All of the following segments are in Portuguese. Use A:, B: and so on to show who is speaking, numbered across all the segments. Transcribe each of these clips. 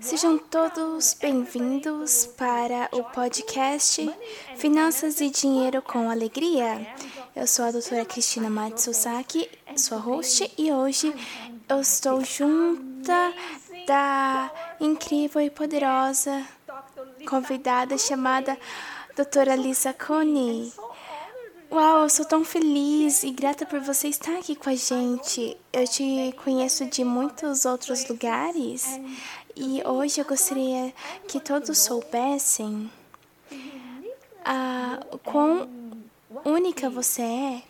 A: Sejam todos bem-vindos para o podcast Finanças e Dinheiro com Alegria. Eu sou a doutora Cristina Matsusaki, sua host, e hoje eu estou junta da incrível e poderosa convidada chamada doutora Lisa Cone. Uau, eu sou tão feliz e grata por você estar aqui com a gente. Eu te conheço de muitos outros lugares e hoje eu gostaria que todos soubessem a, quão única você é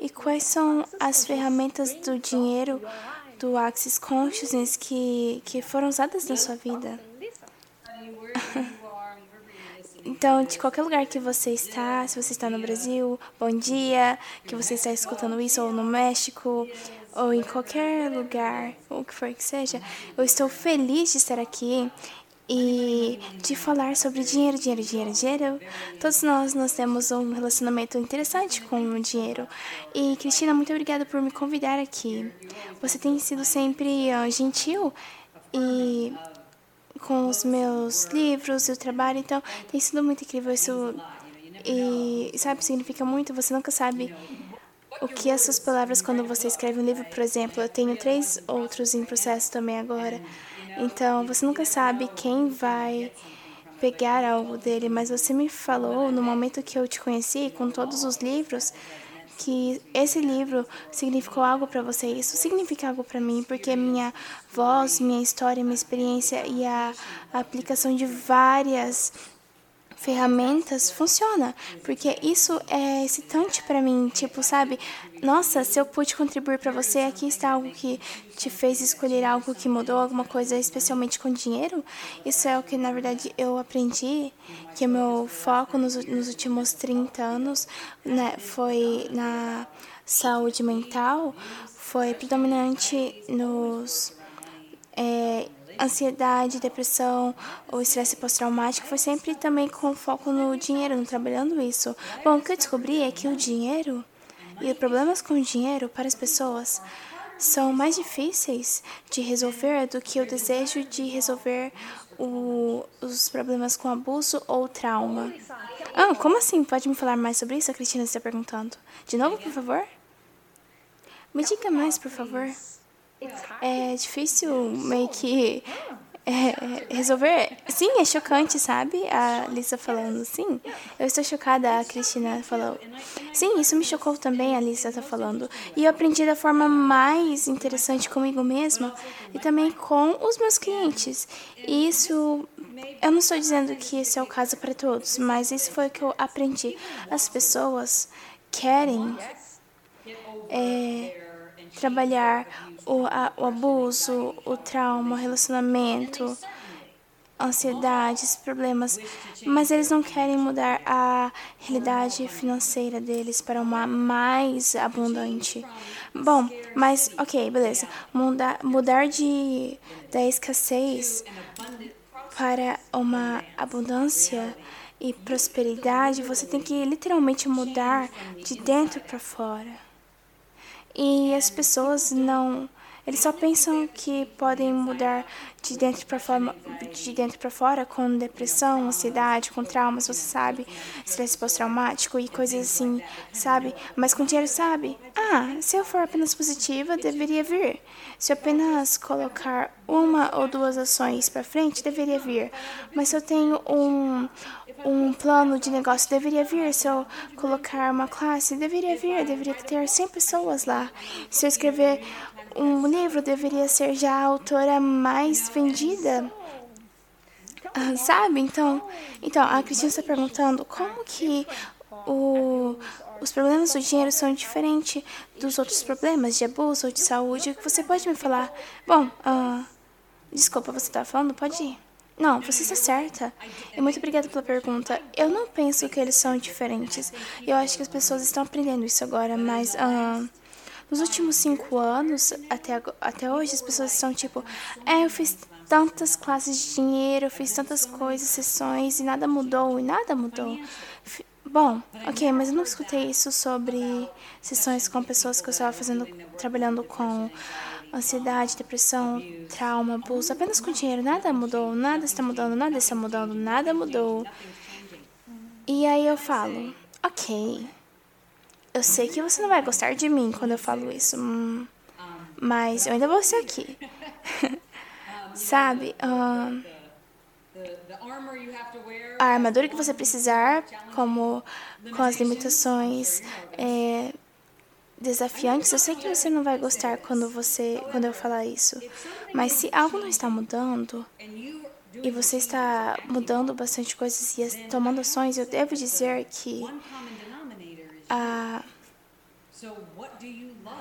A: e quais são as ferramentas do dinheiro do Axis Consciousness que, que foram usadas na sua vida. Então, de qualquer lugar que você está, se você está no Brasil, bom dia, que você está escutando isso, ou no México, ou em qualquer lugar, ou o que for que seja, eu estou feliz de estar aqui e de falar sobre dinheiro, dinheiro, dinheiro, dinheiro. Todos nós nós temos um relacionamento interessante com o dinheiro. E Cristina, muito obrigada por me convidar aqui. Você tem sido sempre uh, gentil e com os meus livros e o trabalho, então tem sido muito incrível isso. E sabe, significa muito, você nunca sabe o que essas palavras quando você escreve um livro, por exemplo, eu tenho três outros em processo também agora. Então, você nunca sabe quem vai pegar algo dele, mas você me falou no momento que eu te conheci, com todos os livros, que esse livro significou algo para você. Isso significa algo para mim, porque minha voz, minha história, minha experiência e a, a aplicação de várias ferramentas funciona, porque isso é excitante para mim, tipo, sabe? Nossa, se eu pude contribuir para você, aqui está algo que te fez escolher algo que mudou alguma coisa, especialmente com dinheiro. Isso é o que na verdade eu aprendi, que meu foco nos, nos últimos 30 anos, né, foi na saúde mental, foi predominante nos é, ansiedade, depressão ou estresse pós-traumático foi sempre também com foco no dinheiro, não trabalhando isso. Bom, o que eu descobri é que o dinheiro e problemas com o dinheiro para as pessoas são mais difíceis de resolver do que o desejo de resolver o, os problemas com abuso ou trauma. Ah, como assim? Pode me falar mais sobre isso? A Cristina está perguntando. De novo, por favor? Me diga mais, por favor. É difícil meio que é, resolver. Sim, é chocante, sabe? A Lisa falando, sim. Eu estou chocada, a Cristina falou. Sim, isso me chocou também, a Lisa está falando. E eu aprendi da forma mais interessante comigo mesma e também com os meus clientes. E isso, eu não estou dizendo que esse é o caso para todos, mas isso foi o que eu aprendi. As pessoas querem. É, trabalhar o, a, o abuso, o trauma, o relacionamento, ansiedades, problemas, mas eles não querem mudar a realidade financeira deles para uma mais abundante. Bom, mas ok, beleza. Mudar, mudar de da escassez para uma abundância e prosperidade, você tem que literalmente mudar de dentro para fora. E as pessoas não. Eles só pensam que podem mudar de dentro para fora, de dentro para fora com depressão, ansiedade, com traumas, você sabe, estresse pós-traumático e coisas assim, sabe? Mas com dinheiro sabe. Ah, se eu for apenas positiva, deveria vir. Se eu apenas colocar uma ou duas ações para frente, deveria vir. Mas se eu tenho um um plano de negócio deveria vir. Se eu colocar uma classe, deveria vir. Deveria ter 100 pessoas lá. Se eu escrever um livro, deveria ser já a autora mais vendida. Ah, sabe? Então, então, a Cristina está perguntando como que o, os problemas do dinheiro são diferentes dos outros problemas de abuso ou de saúde. Você pode me falar? Bom, uh, desculpa, você está falando? Pode ir. Não, você está certa. E muito obrigada pela pergunta. Eu não penso que eles são diferentes. Eu acho que as pessoas estão aprendendo isso agora, mas uh, nos últimos cinco anos, até, até hoje, as pessoas estão tipo, é, eu fiz tantas classes de dinheiro, eu fiz tantas coisas, sessões, e nada mudou, e nada mudou. Bom, ok, mas eu não escutei isso sobre sessões com pessoas que eu estava fazendo, trabalhando com ansiedade, depressão, trauma, abuso, apenas com dinheiro. Nada mudou, nada está mudando, nada está mudando, nada mudou. E aí eu falo, ok, eu sei que você não vai gostar de mim quando eu falo isso, hum, mas eu ainda vou ser aqui. Sabe? Uh, a armadura que você precisar, como com as limitações é, desafiantes, eu sei que você não vai gostar quando você quando eu falar isso. Mas se algo não está mudando e você está mudando bastante coisas e tomando ações, eu devo dizer que a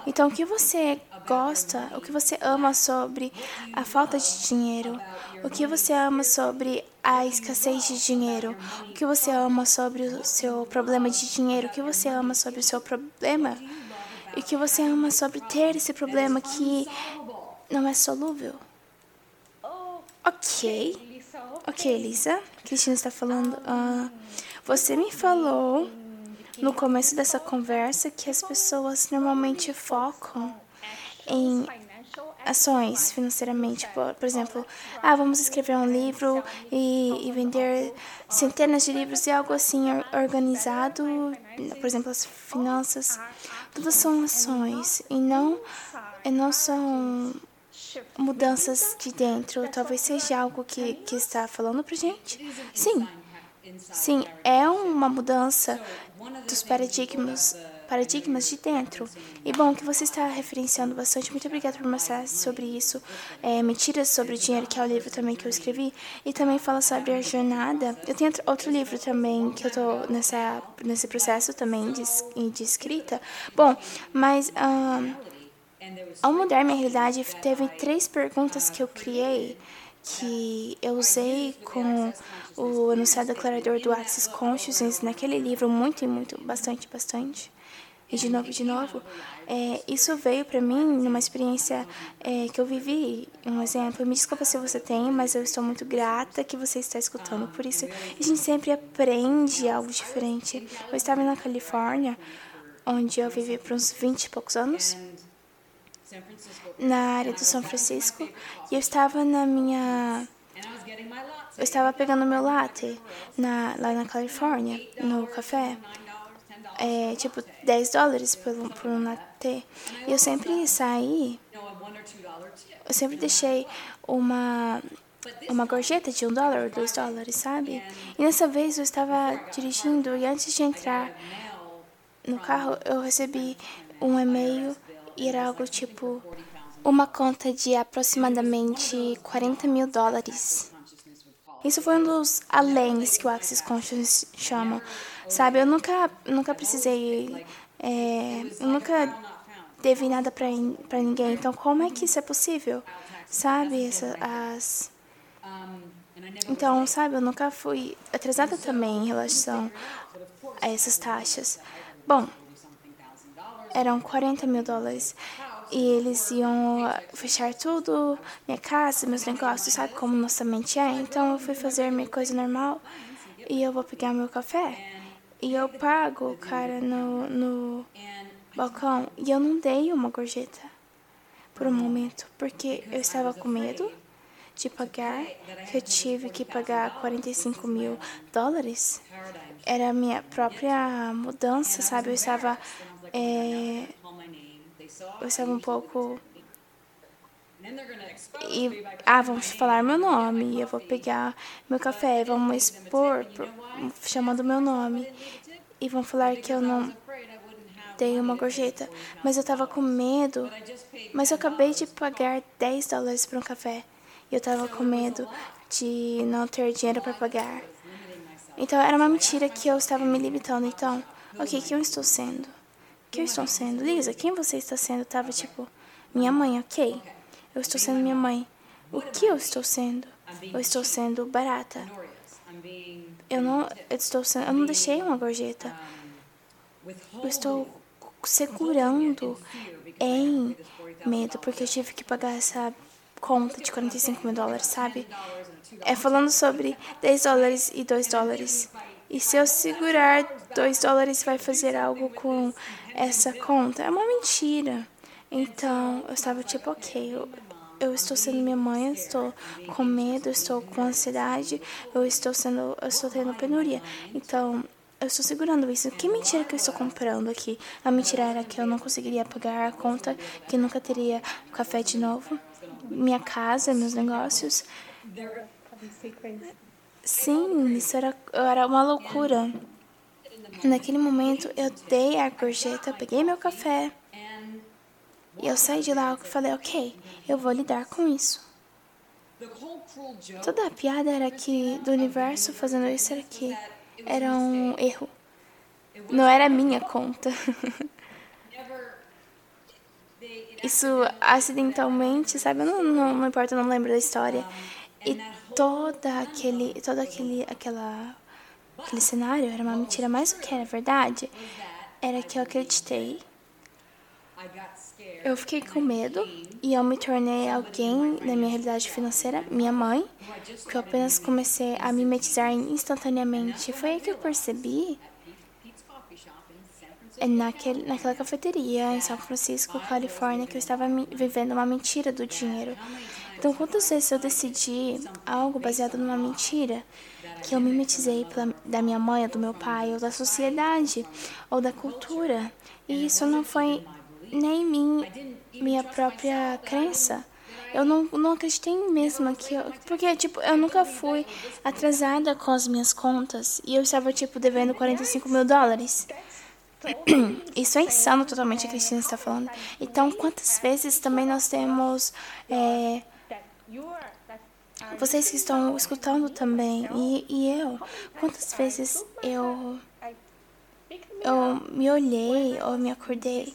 A: então, o que você gosta, o que você ama sobre a falta de dinheiro, o que você ama sobre a escassez de dinheiro, o que você ama sobre o seu problema de dinheiro, o que você ama sobre o seu problema e que você ama sobre ter esse problema que não é solúvel. Ok. Ok, Elisa. Cristina está falando. Uh, você me falou no começo dessa conversa que as pessoas normalmente focam em ações financeiramente. Por, por exemplo, ah, vamos escrever um livro e, e, vender centenas de livros e algo assim organizado, por exemplo, as finanças. Tudo são ações e não, e não são mudanças de dentro. Talvez seja algo que, que está falando para gente. Sim. Sim, é uma mudança dos paradigmas, paradigmas de dentro. E bom, que você está referenciando bastante. Muito obrigada por mostrar sobre isso. É, Mentiras sobre o Dinheiro, que é o livro também que eu escrevi. E também fala sobre a jornada. Eu tenho outro livro também, que eu estou nessa, nesse processo também de, de escrita. Bom, mas... Um, ao mudar minha realidade, teve três perguntas que eu criei que eu usei com o enunciado declarador do Access Consciousness naquele livro muito, muito, bastante, bastante. E de novo, de novo, é, isso veio para mim numa experiência é, que eu vivi. Um exemplo, me desculpa se você tem, mas eu estou muito grata que você está escutando. Por isso, a gente sempre aprende algo diferente. Eu estava na Califórnia, onde eu vivi por uns 20 e poucos anos na área do São Francisco e eu estava na minha eu estava pegando meu latte na, lá na Califórnia, no café. É, tipo 10 dólares por, por um latte. E eu sempre saí. Eu sempre deixei uma uma gorjeta de um dólar ou dois dólares, sabe? E nessa vez eu estava dirigindo e antes de entrar no carro eu recebi um e-mail e era algo tipo uma conta de aproximadamente 40 mil dólares. Isso foi um dos aléns que o Access Conscious chama. Sabe, eu nunca, nunca precisei, é, eu nunca devi nada para ninguém. Então, como é que isso é possível? Sabe, essa, as... Então, sabe, eu nunca fui atrasada também em relação a essas taxas. Bom, eram 40 mil dólares. E eles iam fechar tudo, minha casa, meus negócios, sabe como nossa mente é? Então eu fui fazer minha coisa normal e eu vou pegar meu café. E eu pago o cara no, no balcão e eu não dei uma gorjeta por um momento, porque eu estava com medo de pagar, que eu tive que pagar 45 mil dólares. Era a minha própria mudança, sabe? Eu estava é, eu estava um pouco. E, ah, vamos falar meu nome. Eu vou pegar meu café, vamos expor chamando meu nome. E vão falar que eu não dei uma gorjeta. Mas eu estava com medo. Mas eu acabei de pagar 10 dólares por um café. E eu estava com medo de não ter dinheiro para pagar. Então era uma mentira que eu estava me limitando. Então, ok, quem eu estou sendo? Quem eu estou sendo? Lisa, quem você está sendo? Tava tipo, minha mãe, ok. Eu estou sendo minha mãe. O que eu estou sendo? Eu estou sendo barata. Eu não, eu estou sendo, eu não deixei uma gorjeta. Eu estou segurando em medo, porque eu tive que pagar essa conta de 45 mil dólares, sabe? É falando sobre 10 dólares e 2 dólares. E se eu segurar 2 dólares, vai fazer algo com essa conta? É uma mentira. Então, eu estava tipo, ok, eu, eu estou sendo minha mãe, eu estou com medo, eu estou com ansiedade, eu estou sendo, eu estou tendo penuria. Então, eu estou segurando isso. Que mentira que eu estou comprando aqui? A mentira era que eu não conseguiria pagar a conta, que nunca teria café de novo, minha casa, meus negócios. Sim, isso era, era uma loucura. Naquele momento, eu dei a gorjeta, peguei meu café e eu saí de lá e falei, ok, eu vou lidar com isso. Toda a piada era que do universo fazendo isso era que era um erro. Não era minha conta. Isso acidentalmente, sabe? Eu não, não, não importa, eu não lembro da história. E toda aquele, toda aquele, aquela, aquele cenário era uma mentira, mas o que era verdade era que eu acreditei. Eu fiquei com medo e eu me tornei alguém na minha realidade financeira, minha mãe, que eu apenas comecei a mimetizar instantaneamente. Foi aí que eu percebi naquele, naquela cafeteria em São Francisco, Califórnia, que eu estava vivendo uma mentira do dinheiro. Então, quantas vezes eu decidi algo baseado numa mentira que eu mimetizei pela, da minha mãe, do meu pai, ou da sociedade, ou da cultura, e isso não foi nem mim, minha própria crença. Eu não, não acreditei mesmo que eu, porque tipo, eu nunca fui atrasada com as minhas contas e eu estava tipo devendo 45 mil dólares. Isso é insano totalmente, a Cristina está falando. Então, quantas vezes também nós temos é, vocês que estão escutando também, e, e eu, quantas vezes eu eu me olhei ou me acordei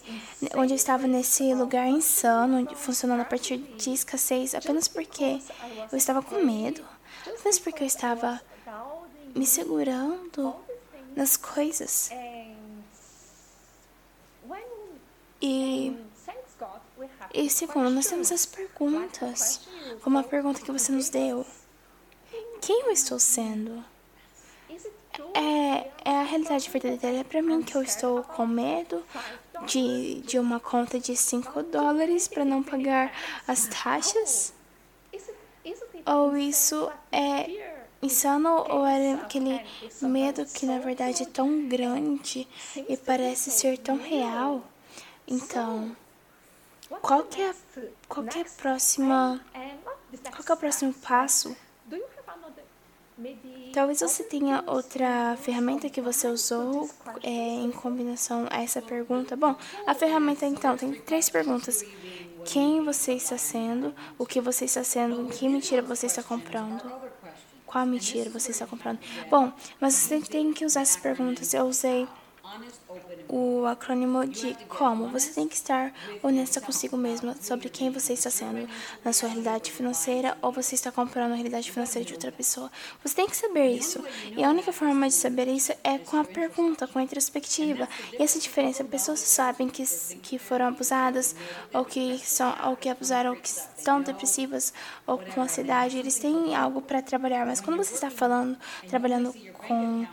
A: onde eu estava nesse lugar insano, funcionando a partir de escassez, apenas porque eu estava com medo, apenas porque eu estava me segurando nas coisas. E e segundo, nós temos as perguntas, como a pergunta que você nos deu. Quem eu estou sendo? É, é a realidade verdadeira. É para mim que eu estou com medo de, de uma conta de 5 dólares para não pagar as taxas? Ou isso é insano ou era aquele medo que na verdade é tão grande e parece ser tão real? Então, qual que é, qual que é a próxima, qual que é o próximo passo? Talvez você tenha outra ferramenta que você usou é, em combinação a essa pergunta. Bom, a ferramenta então tem três perguntas. Quem você está sendo? O que você está sendo? Que mentira você está comprando? Qual mentira você está comprando? Bom, mas você tem que usar essas perguntas. Eu usei o acrônimo de como. Você tem que estar honesta consigo mesma sobre quem você está sendo na sua realidade financeira ou você está comprando a realidade financeira de outra pessoa. Você tem que saber isso. E a única forma de saber isso é com a pergunta, com a introspectiva. E essa diferença, pessoas sabem que, que foram abusadas ou que são ou que abusaram ou que estão depressivas ou com ansiedade, eles têm algo para trabalhar, mas quando você está falando, trabalhando com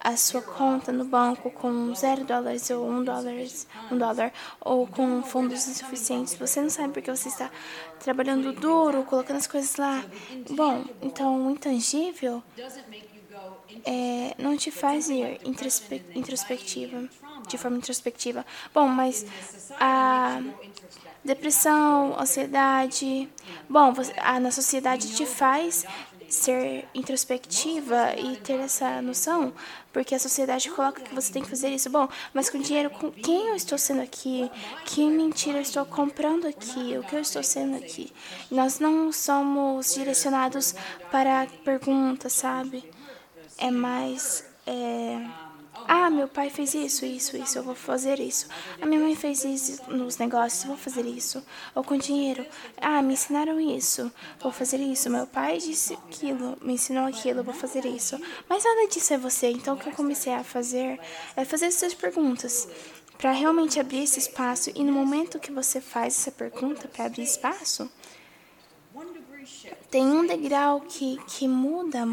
A: a sua conta no banco com zero dólares ou um dólar, um dólar ou com fundos insuficientes, você não sabe porque você está trabalhando duro, colocando as coisas lá. Bom, então o intangível é, não te faz ir introspe introspectiva, de forma introspectiva. Bom, mas a depressão, ansiedade, bom, a, na sociedade te faz ser introspectiva e ter essa noção, porque a sociedade coloca que você tem que fazer isso. Bom, mas com dinheiro, com quem eu estou sendo aqui? Que mentira eu estou comprando aqui? O que eu estou sendo aqui? Nós não somos direcionados para perguntas, sabe? É mais é, Ah, meu pai fez isso, isso, isso, eu vou fazer isso. A minha mãe fez isso nos negócios, vou fazer isso. Ou com dinheiro. Ah, me ensinaram isso, vou fazer isso. Meu pai disse aquilo, me ensinou aquilo, vou fazer isso. Mas nada disso é você. Então o que eu comecei a fazer é fazer essas perguntas para realmente abrir esse espaço. E no momento que você faz essa pergunta para abrir espaço, tem um degrau que, que muda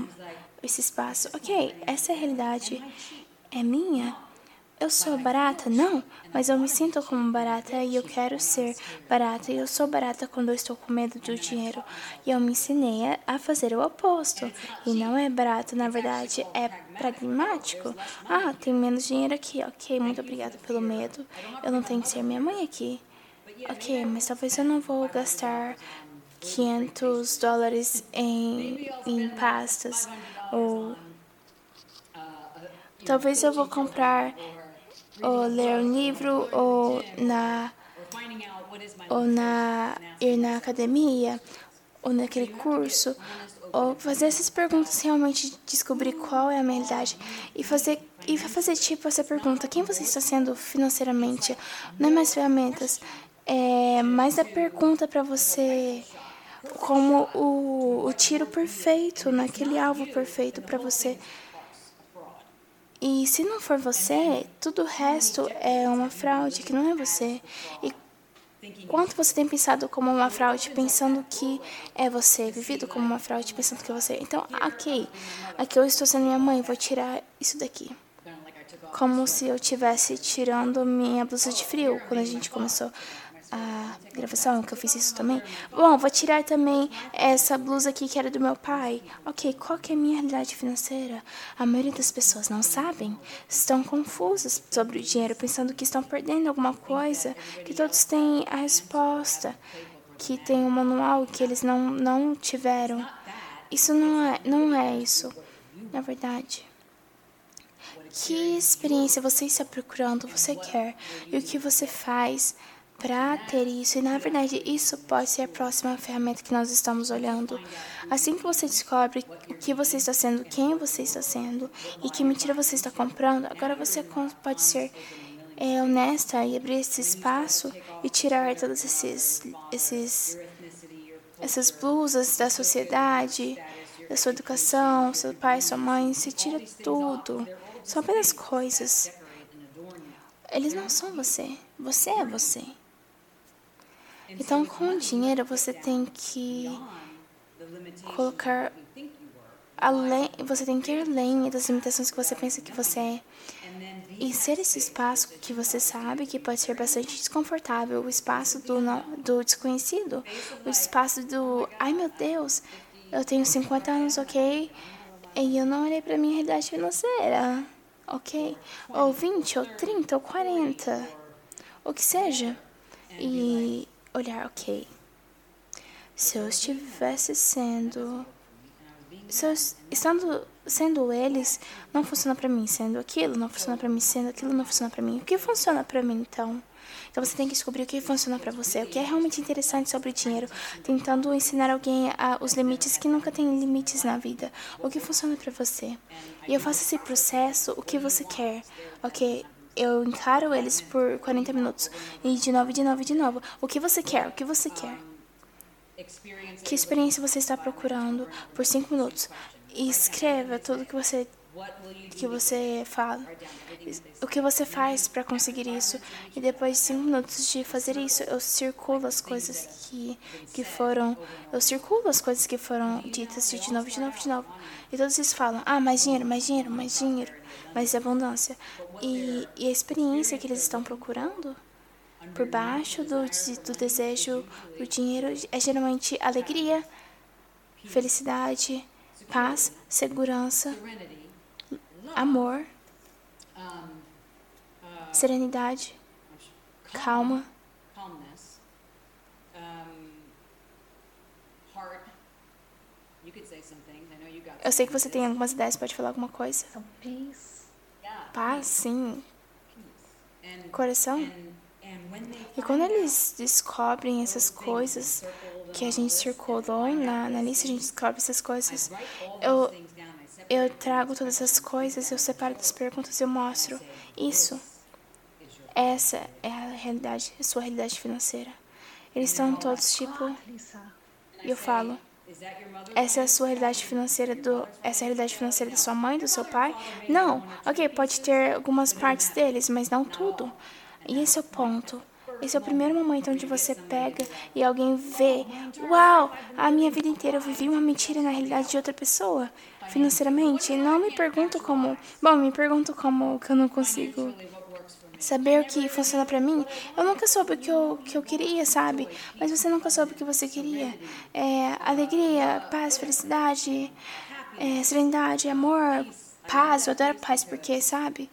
A: esse espaço. Ok, essa é a realidade é minha? Eu sou barata? Não, mas eu me sinto como barata e eu quero ser barata. E eu sou barata quando eu estou com medo do dinheiro. E eu me ensinei a fazer o oposto. E não é barato, na verdade, é pragmático. Ah, tem menos dinheiro aqui. Ok, muito obrigada pelo medo. Eu não tenho que ser minha mãe aqui. Ok, mas talvez eu não vou gastar 500 dólares em, em pastas ou Talvez eu vou comprar ou ler um livro ou na ou na ir na academia ou naquele curso ou fazer essas perguntas realmente descobrir qual é a minha idade e fazer e fazer tipo essa pergunta quem você está sendo financeiramente? Não é mais ferramentas é mais a pergunta para você como o, o tiro perfeito naquele alvo perfeito para você e se não for você, tudo o resto é uma fraude que não é você. E quanto você tem pensado como uma fraude, pensando que é você, vivido como uma fraude, pensando que é você. Então, ok, aqui eu estou sendo minha mãe, vou tirar isso daqui. Como se eu estivesse tirando minha blusa de frio quando a gente começou gravação, que eu fiz isso também. Bom, vou tirar também essa blusa aqui que era do meu pai. Ok, qual que é a minha realidade financeira? A maioria das pessoas não sabem, estão confusas sobre o dinheiro, pensando que estão perdendo alguma coisa, que todos têm a resposta, que tem um manual que eles não, não tiveram. Isso não é, não é isso, na verdade. Que experiência você está procurando, você quer, e o que você faz para ter isso. E na verdade, isso pode ser a próxima ferramenta que nós estamos olhando. Assim que você descobre o que você está sendo, quem você está sendo e que mentira você está comprando, agora você pode ser é, honesta e abrir esse espaço e tirar todos esses, esses essas blusas da sociedade, da sua educação, seu pai, sua mãe, você tira tudo. São apenas coisas. Eles não são você. Você é você. Então, com o dinheiro, você tem que colocar além, você tem que ir além das limitações que você pensa que você é. E ser esse espaço que você sabe que pode ser bastante desconfortável, o espaço do, do desconhecido, o espaço do, ai meu Deus, eu tenho 50 anos, ok? E eu não olhei para minha realidade financeira, ok? Ou 20, ou 30, ou 40, o que seja. E olhar, ok, se eu estivesse sendo. Se eu, estando sendo eles, não funciona para mim, sendo aquilo, não funciona para mim, sendo aquilo, não funciona para mim. O que funciona para mim, então? Então você tem que descobrir o que funciona para você, o que é realmente interessante sobre o dinheiro, tentando ensinar alguém a, os limites que nunca tem limites na vida, o que funciona para você. E eu faço esse processo, o que você quer, ok? Eu encaro eles por 40 minutos. E de novo, de novo, de novo. O que você quer? O que você quer? Que experiência você está procurando por 5 minutos? E escreva tudo que você que você fala, o que você faz para conseguir isso. E depois de cinco minutos de fazer isso, eu circulo as coisas que, que foram, eu circulo as coisas que foram ditas de novo, de novo, de novo. E todos eles falam, ah, mais dinheiro, mais dinheiro, mais dinheiro, mais abundância. E, e a experiência que eles estão procurando por baixo do, do desejo do dinheiro é geralmente alegria, felicidade, paz, segurança, amor, serenidade, calma, eu sei que você tem algumas ideias, pode falar alguma coisa? Paz, sim. Coração. E quando eles descobrem essas coisas que a gente circulou na, na lista, a gente descobre essas coisas, eu, eu trago todas as coisas, eu separo das perguntas, eu mostro. Isso. Essa é a realidade, a sua realidade financeira. Eles estão todos tipo. E eu falo. Essa é a sua realidade financeira do. Essa é a realidade financeira da sua mãe, do seu pai? Não. Ok, pode ter algumas partes deles, mas não tudo. E esse é o ponto. Esse é o primeiro momento onde você pega e alguém vê, uau, a minha vida inteira eu vivi uma mentira na realidade de outra pessoa, financeiramente. Não me pergunto como, bom, me pergunto como que eu não consigo saber o que funciona para mim. Eu nunca soube o que eu, que eu queria, sabe? Mas você nunca soube o que você queria. É, alegria, paz, felicidade, é, serenidade, amor, paz. Eu adoro paz porque, sabe?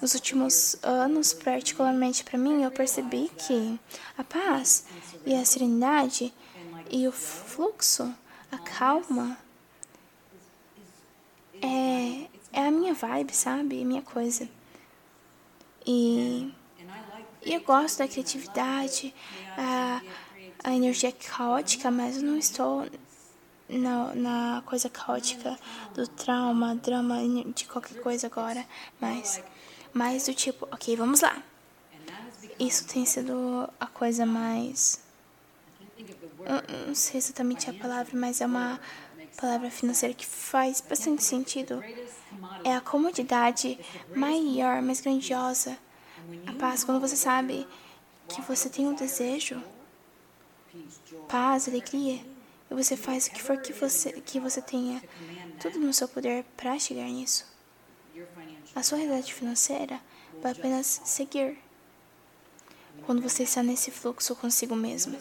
A: Nos últimos anos, particularmente para mim, eu percebi que a paz e a serenidade e o fluxo, a calma, é, é a minha vibe, sabe? É minha coisa. E, e eu gosto da criatividade, a, a energia caótica, mas eu não estou na, na coisa caótica do trauma, drama, de qualquer coisa agora, mas mais do tipo, ok, vamos lá. Isso tem sido a coisa mais. Não sei exatamente a palavra, mas é uma palavra financeira que faz bastante sentido. É a comodidade maior, mais grandiosa. A paz, quando você sabe que você tem um desejo, paz, alegria, e você faz o que for que você, que você tenha tudo no seu poder para chegar nisso. A sua realidade financeira vai apenas seguir quando você está nesse fluxo consigo mesmo.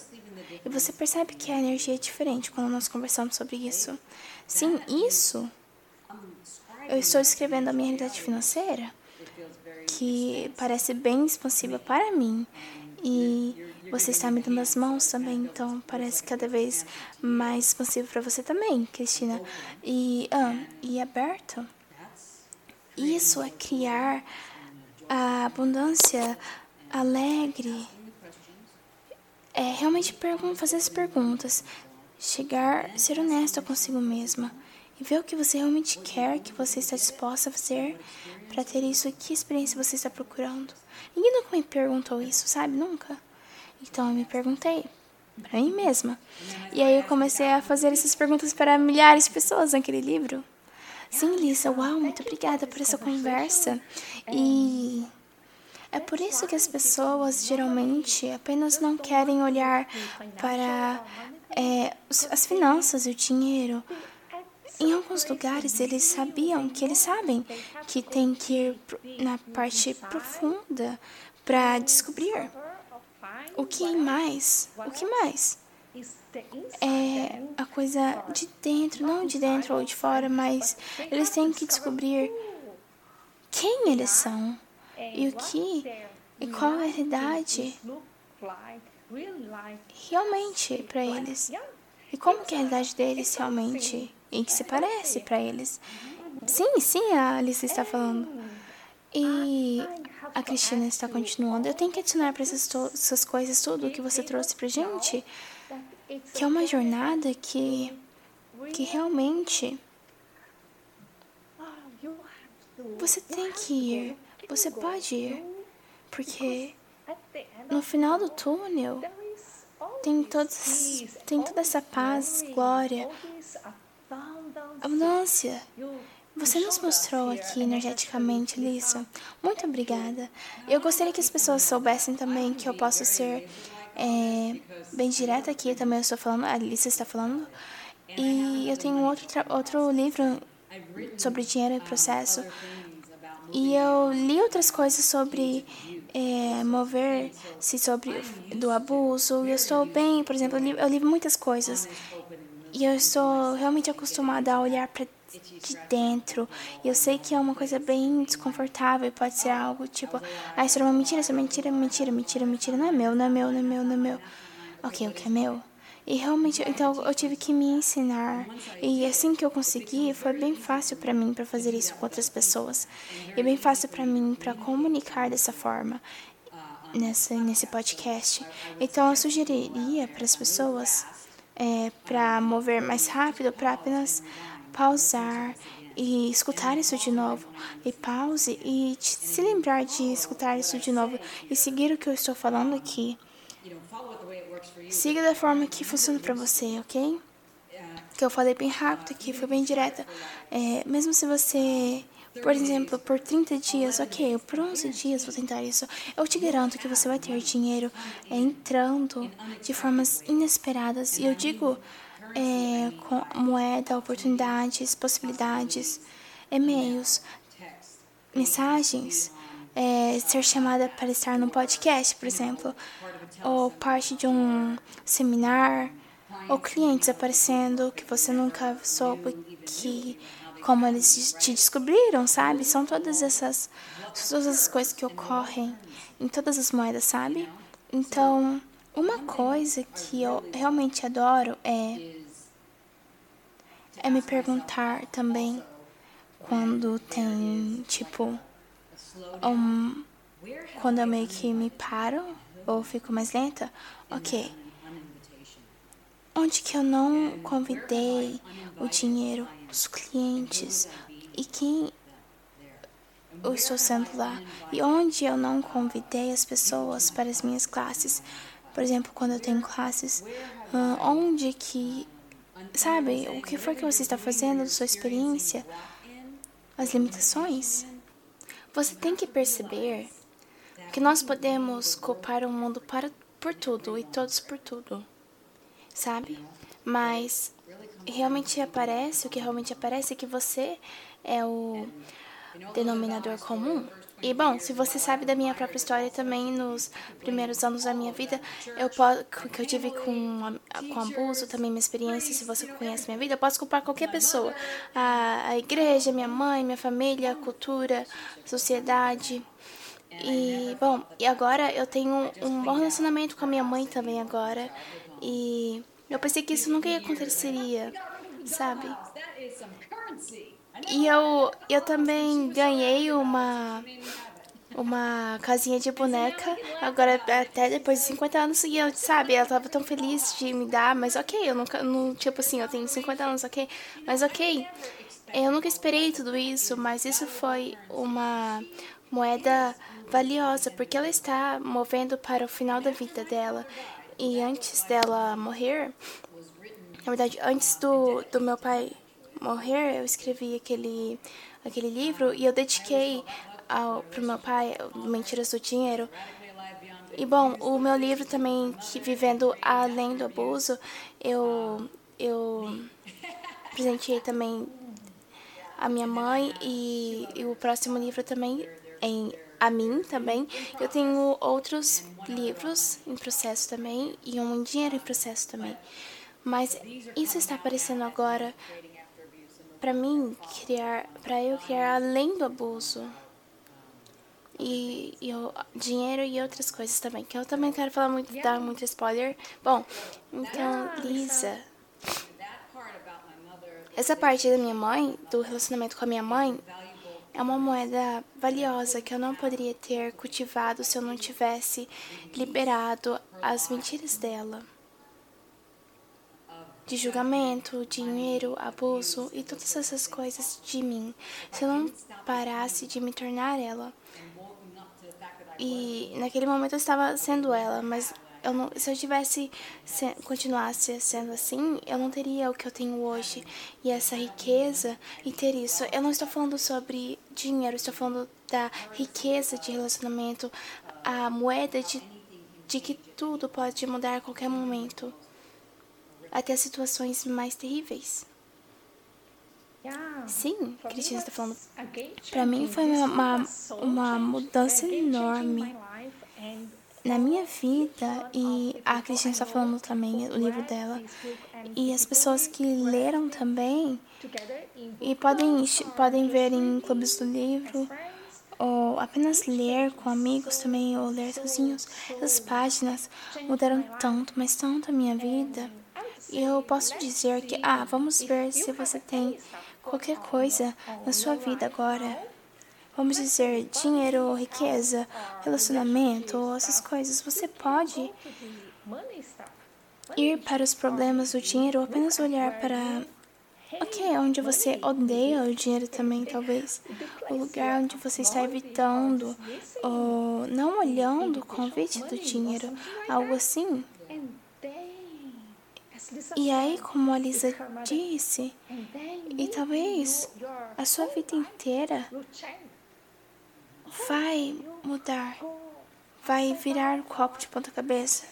A: E você percebe que a energia é diferente quando nós conversamos sobre isso. Sim, isso. Eu estou escrevendo a minha realidade financeira, que parece bem expansiva para mim. E você está me dando as mãos também, então parece cada vez mais expansivo para você também, Cristina. E, ah, e aberto. Isso é criar a abundância alegre. É realmente fazer as perguntas, chegar, ser honesta consigo mesma e ver o que você realmente quer, que você está disposta a fazer para ter isso. Que experiência você está procurando? Ninguém nunca me perguntou isso, sabe? Nunca. Então eu me perguntei para mim mesma. E aí eu comecei a fazer essas perguntas para milhares de pessoas naquele livro. Sim, Lisa, uau, muito obrigada por essa conversa. E é por isso que as pessoas geralmente apenas não querem olhar para é, as finanças e o dinheiro. Em alguns lugares eles sabiam que eles sabem que tem que ir na parte profunda para descobrir o que mais, o que mais é a coisa de dentro, não de dentro ou de fora, mas eles têm que descobrir quem eles são e o que e qual é a realidade realmente para eles e como que é a realidade deles realmente e que se parece para eles. Sim, sim, a Alice está falando. E a Cristina está continuando. Eu tenho que adicionar para essas, essas coisas tudo que você trouxe para gente que é uma jornada que, que realmente você tem que ir, você pode ir, porque no final do túnel tem, todos, tem toda essa paz, glória, abundância. Você nos mostrou aqui energeticamente, Lisa. Muito obrigada. Eu gostaria que as pessoas soubessem também que eu posso ser é, bem direta aqui, também eu estou falando, a Alice está falando. E eu tenho outro, outro livro sobre dinheiro e processo. E eu li outras coisas sobre é, mover-se sobre do abuso. E eu estou bem, por exemplo, eu li, eu li muitas coisas. E eu estou realmente acostumada a olhar para de dentro. E eu sei que é uma coisa bem desconfortável. Pode ser algo tipo, ah, isso é uma mentira, isso é mentira, mentira, mentira, mentira. Não é meu, não é meu, não é meu, não é meu. Ok, o que é meu? E realmente, então eu tive que me ensinar. E assim que eu consegui, foi bem fácil para mim para fazer isso com outras pessoas. E bem fácil para mim para comunicar dessa forma nessa nesse podcast. Então eu sugeriria para as pessoas é, para mover mais rápido, para apenas pausar e escutar isso de novo. E pause e se lembrar de escutar isso de novo e seguir o que eu estou falando aqui. Siga da forma que funciona para você, ok? Que eu falei bem rápido aqui, foi bem direta. É, mesmo se você por exemplo, por 30 dias, ok, por 11 dias vou tentar isso. Eu te garanto que você vai ter dinheiro é, entrando de formas inesperadas. E eu digo é, com moeda, oportunidades, possibilidades, e-mails, mensagens, é, ser chamada para estar num podcast, por exemplo, ou parte de um seminar, ou clientes aparecendo que você nunca soube que como eles te descobriram, sabe? São todas essas todas as coisas que ocorrem em todas as moedas, sabe? Então, uma coisa que eu realmente adoro é é me perguntar também quando tem, tipo, um, quando eu meio que me paro ou fico mais lenta, ok. Onde que eu não convidei o dinheiro, os clientes e quem eu estou sendo lá? E onde eu não convidei as pessoas para as minhas classes? Por exemplo, quando eu tenho classes, onde que Sabe, o que foi que você está fazendo, sua experiência, as limitações? Você tem que perceber que nós podemos culpar o mundo para, por tudo e todos por tudo, sabe? Mas realmente aparece, o que realmente aparece é que você é o denominador comum e bom, se você sabe da minha própria história também, nos primeiros anos da minha vida, eu posso, que eu tive com, com abuso, também minha experiência, se você conhece minha vida, eu posso culpar qualquer pessoa. A, a igreja, minha mãe, minha família, a cultura, a sociedade. E, bom, e agora eu tenho um bom relacionamento com a minha mãe também agora. E eu pensei que isso nunca aconteceria, sabe? E eu, eu também ganhei uma uma casinha de boneca, agora até depois de 50 anos, e eu, sabe, ela tava tão feliz de me dar, mas ok, eu nunca, não, tipo assim, eu tenho 50 anos, ok, mas ok, eu nunca esperei tudo isso, mas isso foi uma moeda valiosa, porque ela está movendo para o final da vida dela, e antes dela morrer, na verdade, antes do, do meu pai morrer, eu escrevi aquele, aquele livro e eu dediquei ao, pro meu pai, Mentiras do Dinheiro. E bom, o meu livro também, que Vivendo Além do Abuso, eu, eu presenteei também a minha mãe e, e o próximo livro também em a mim também. Eu tenho outros livros em processo também e um dinheiro em processo também. Mas isso está aparecendo agora para mim criar, para eu criar além do abuso. E, e eu, dinheiro e outras coisas também, que eu também quero falar muito, dar muito spoiler. Bom, então, Lisa, essa parte da minha mãe, do relacionamento com a minha mãe, é uma moeda valiosa que eu não poderia ter cultivado se eu não tivesse liberado as mentiras dela de julgamento, dinheiro, abuso e todas essas coisas de mim, se eu não parasse de me tornar ela. E naquele momento eu estava sendo ela, mas eu não, se eu tivesse se, continuasse sendo assim, eu não teria o que eu tenho hoje e essa riqueza e ter isso. Eu não estou falando sobre dinheiro, estou falando da riqueza de relacionamento, a moeda de, de que tudo pode mudar a qualquer momento até situações mais terríveis. Sim, Cristina está falando. Para mim foi uma, uma mudança enorme na minha vida e a Cristina está falando também o livro dela e as pessoas que leram também e podem podem ver em clubes do livro ou apenas ler com amigos também ou ler sozinhos essas páginas mudaram tanto mas tanto a minha vida e eu posso dizer que, ah, vamos ver se você tem qualquer coisa na sua vida agora. Vamos dizer dinheiro, riqueza, relacionamento, essas coisas. Você pode ir para os problemas do dinheiro ou apenas olhar para Ok, onde você odeia o dinheiro também, talvez. O lugar onde você está evitando ou não olhando o convite do dinheiro, algo assim. E aí, como a Lisa disse, e talvez a sua vida inteira vai mudar, vai virar o copo de ponta cabeça.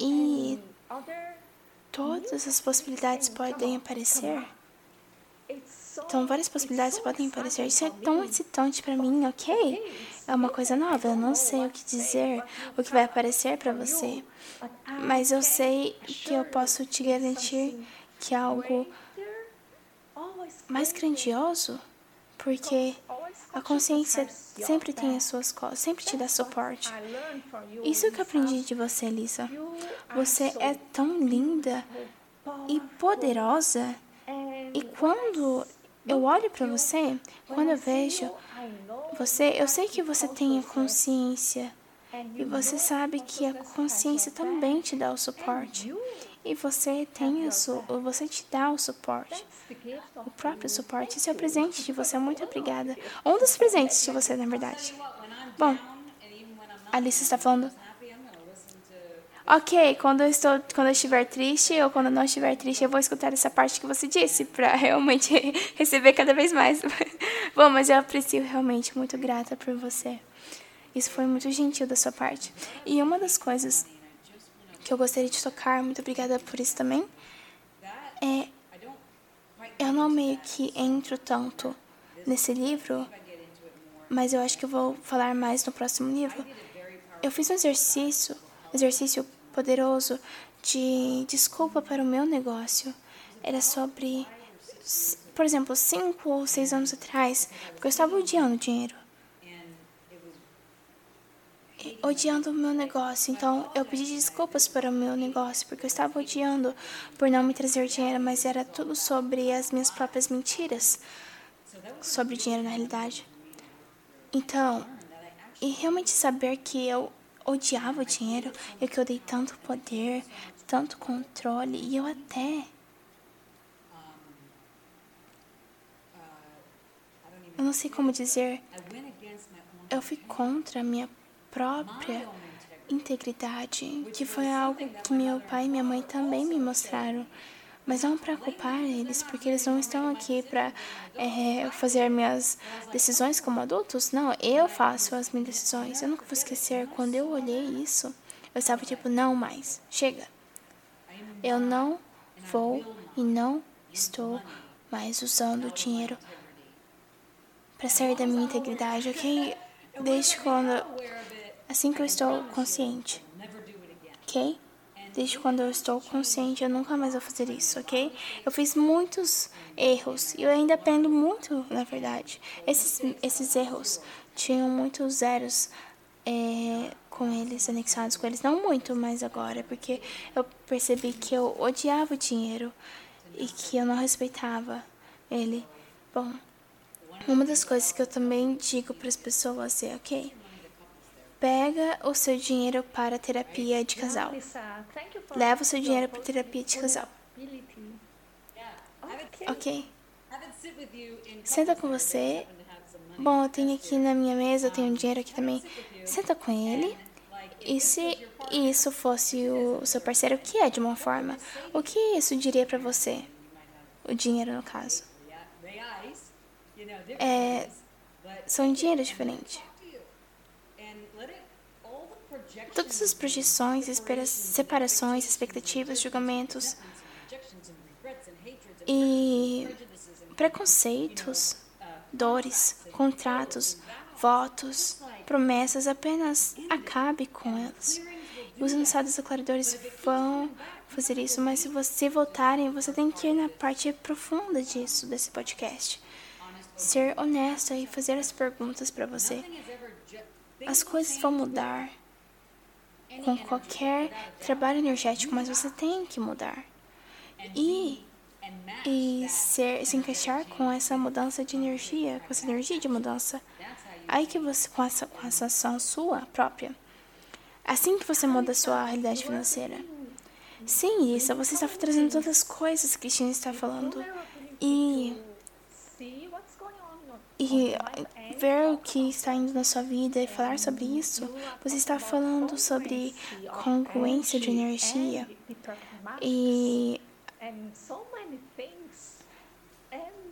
A: E todas as possibilidades podem aparecer. Então, várias possibilidades podem aparecer. Isso é tão excitante para mim, ok? É uma coisa nova. Eu não sei o que dizer, o que vai aparecer para você. Mas eu sei que eu posso te garantir que algo mais grandioso, porque a consciência sempre tem as suas costas, sempre te dá suporte. Isso que eu aprendi de você, Lisa. Você é tão linda e poderosa. E quando eu olho para você, quando eu vejo você, eu sei que você tem a consciência. E você sabe que a consciência também te dá o suporte. E você tem isso, você te dá o suporte. O próprio suporte. Esse é o presente de você. Muito obrigada. Um dos presentes de você, na verdade. Bom, Alice está falando. Ok, quando eu, estou, quando eu estiver triste ou quando eu não estiver triste, eu vou escutar essa parte que você disse para realmente receber cada vez mais. Bom, mas eu aprecio realmente, muito grata por você. Isso foi muito gentil da sua parte. E uma das coisas que eu gostaria de tocar, muito obrigada por isso também, é. Eu não meio que entro tanto nesse livro, mas eu acho que eu vou falar mais no próximo livro. Eu fiz um exercício, exercício poderoso de desculpa para o meu negócio. Era sobre, por exemplo, cinco ou seis anos atrás, porque eu estava odiando dinheiro odiando o meu negócio. Então eu pedi desculpas para o meu negócio, porque eu estava odiando por não me trazer dinheiro, mas era tudo sobre as minhas próprias mentiras sobre dinheiro na realidade. Então, e realmente saber que eu odiava o dinheiro e que eu dei tanto poder, tanto controle, e eu até. Eu não sei como dizer. Eu fui contra a minha própria integridade, que foi algo que meu pai e minha mãe também me mostraram. Mas não para culpar eles, porque eles não estão aqui para é, fazer minhas decisões como adultos. Não, eu faço as minhas decisões. Eu nunca vou esquecer, quando eu olhei isso, eu estava tipo, não mais, chega. Eu não vou e não estou mais usando o dinheiro para sair da minha integridade, ok? Desde quando assim que eu estou consciente, ok? Desde quando eu estou consciente, eu nunca mais vou fazer isso, ok? Eu fiz muitos erros e eu ainda aprendo muito, na verdade. Esses, esses erros tinham muitos zeros é, com eles, anexados com eles. Não muito mais agora, porque eu percebi que eu odiava o dinheiro e que eu não respeitava ele. Bom, uma das coisas que eu também digo para as pessoas é, ok? Pega o seu dinheiro para terapia de casal. Leva o seu dinheiro para terapia de casal. Ok? Senta com você. Bom, eu tenho aqui na minha mesa, eu tenho dinheiro aqui também. Senta com ele. E se isso fosse o seu parceiro, o que é de uma forma? O que isso diria para você? O dinheiro, no caso. É, são dinheiros diferentes. Todas as projeções, separações, expectativas, julgamentos e preconceitos, dores, contratos, votos, promessas, apenas acabe com elas. Os anunciados declaradores vão fazer isso, mas se você voltarem, você tem que ir na parte profunda disso, desse podcast. Ser honesta e fazer as perguntas para você. As coisas vão mudar com qualquer trabalho energético, mas você tem que mudar. E, e ser, se encaixar com essa mudança de energia, com essa energia de mudança. Aí que você, com essa, com essa ação sua própria. Assim que você muda a sua realidade financeira. Sim, isso, você está trazendo todas as coisas que Cristina está falando. E e ver o que está indo na sua vida e falar sobre isso, você está falando sobre congruência de energia e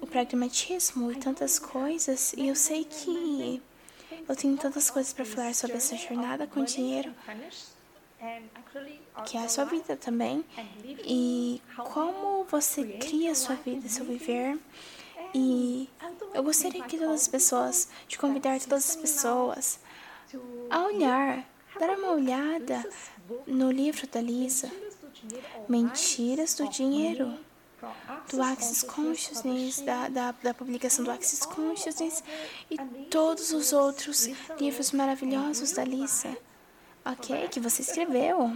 A: o pragmatismo e tantas coisas. E eu sei que eu tenho tantas coisas para falar sobre essa jornada com dinheiro, que é a sua vida também, e como você cria a sua vida, seu viver. E eu gostaria que todas as pessoas, de convidar todas as pessoas a olhar, dar uma olhada no livro da Lisa, Mentiras do Dinheiro, do Axis Consciousness, da, da, da publicação do Axis Consciousness e todos os outros livros maravilhosos da Lisa, ok? Que você escreveu.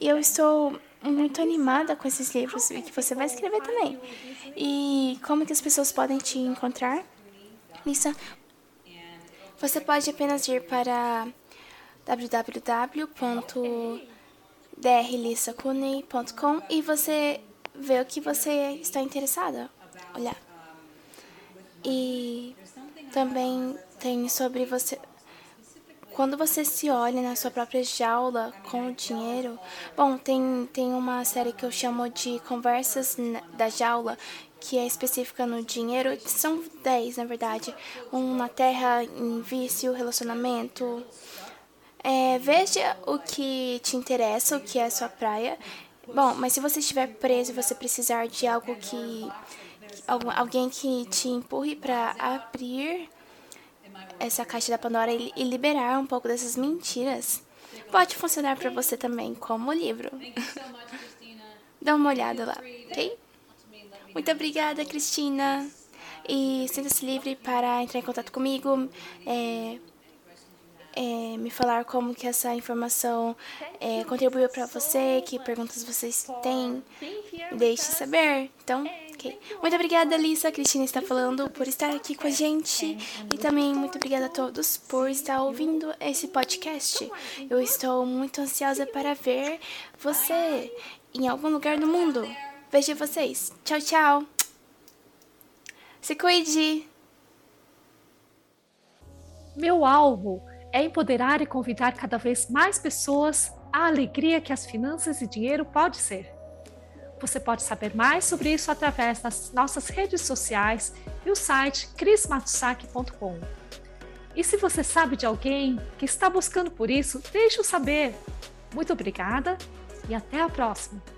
A: E eu estou muito animada com esses livros que você vai escrever também. E como que as pessoas podem te encontrar? Lisa, você pode apenas ir para www.drlissacuney.com e você vê o que você está interessada. Olhar. E também tem sobre você quando você se olha na sua própria jaula com o dinheiro, bom, tem, tem uma série que eu chamo de Conversas da Jaula, que é específica no dinheiro, são 10 na verdade. Um na terra, em vício, relacionamento. É, veja o que te interessa, o que é a sua praia. Bom, mas se você estiver preso e você precisar de algo que. alguém que te empurre para abrir essa caixa da Pandora e, e liberar um pouco dessas mentiras, pode funcionar para você também como livro. Dá uma olhada lá, ok? Muito obrigada, Cristina. E sinta-se livre para entrar em contato comigo, é, é, me falar como que essa informação é, contribuiu para você, que perguntas vocês têm, deixe saber. Então, muito obrigada, Alissa. A Cristina está falando por estar aqui com a gente. E também muito obrigada a todos por estar ouvindo esse podcast. Eu estou muito ansiosa para ver você em algum lugar do mundo. Vejo vocês. Tchau, tchau. Se cuide.
B: Meu alvo é empoderar e convidar cada vez mais pessoas à alegria que as finanças e dinheiro pode ser. Você pode saber mais sobre isso através das nossas redes sociais e o site crismatsaki.com. E se você sabe de alguém que está buscando por isso, deixe-o saber. Muito obrigada e até a próxima!